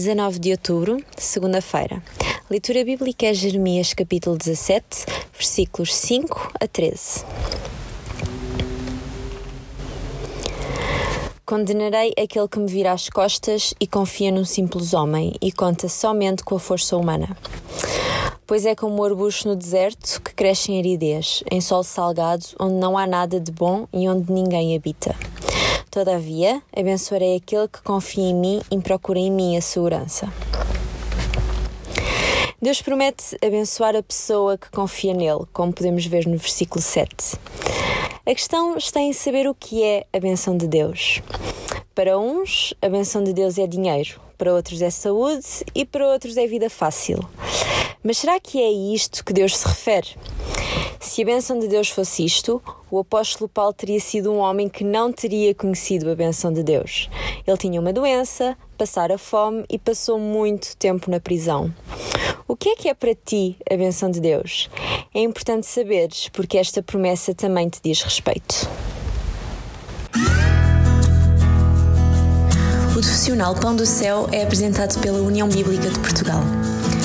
19 de outubro, segunda-feira. Leitura bíblica é Jeremias capítulo 17, versículos 5 a 13. Condenarei aquele que me vira as costas e confia num simples homem e conta somente com a força humana. Pois é como o arbusto no deserto que cresce em aridez, em solo salgado, onde não há nada de bom e onde ninguém habita. Todavia, abençoarei aquele que confia em mim e procura em mim a segurança. Deus promete abençoar a pessoa que confia nele, como podemos ver no versículo 7. A questão está em saber o que é a benção de Deus. Para uns, a benção de Deus é dinheiro, para outros é saúde e para outros é vida fácil. Mas será que é isto que Deus se refere? Se a bênção de Deus fosse isto, o apóstolo Paulo teria sido um homem que não teria conhecido a bênção de Deus. Ele tinha uma doença, passara fome e passou muito tempo na prisão. O que é que é para ti a bênção de Deus? É importante saberes, porque esta promessa também te diz respeito. O profissional Pão do Céu é apresentado pela União Bíblica de Portugal.